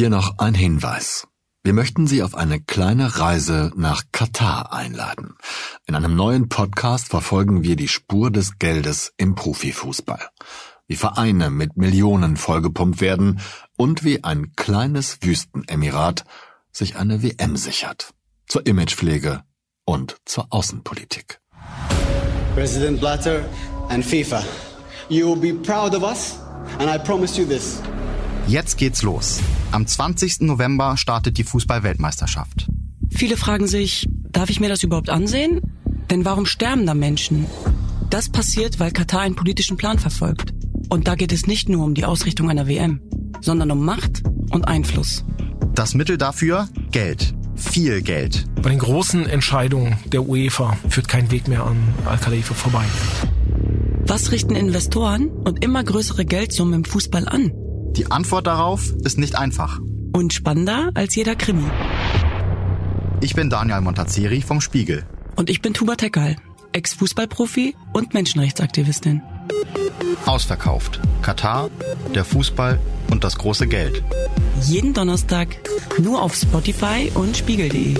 Hier noch ein Hinweis. Wir möchten Sie auf eine kleine Reise nach Katar einladen. In einem neuen Podcast verfolgen wir die Spur des Geldes im Profifußball. Wie Vereine mit Millionen vollgepumpt werden und wie ein kleines Wüstenemirat sich eine WM sichert. Zur Imagepflege und zur Außenpolitik. President Blatter and FIFA, you will be proud of us and I promise you this. Jetzt geht's los. Am 20. November startet die Fußball-Weltmeisterschaft. Viele fragen sich, darf ich mir das überhaupt ansehen? Denn warum sterben da Menschen? Das passiert, weil Katar einen politischen Plan verfolgt. Und da geht es nicht nur um die Ausrichtung einer WM, sondern um Macht und Einfluss. Das Mittel dafür? Geld. Viel Geld. Bei den großen Entscheidungen der UEFA führt kein Weg mehr an Al-Khalifa vorbei. Was richten Investoren und immer größere Geldsummen im Fußball an? Die Antwort darauf ist nicht einfach. Und spannender als jeder Krimi. Ich bin Daniel Montazeri vom Spiegel. Und ich bin Tuba Tekal, Ex-Fußballprofi und Menschenrechtsaktivistin. Ausverkauft. Katar, der Fußball und das große Geld. Jeden Donnerstag nur auf Spotify und spiegel.de.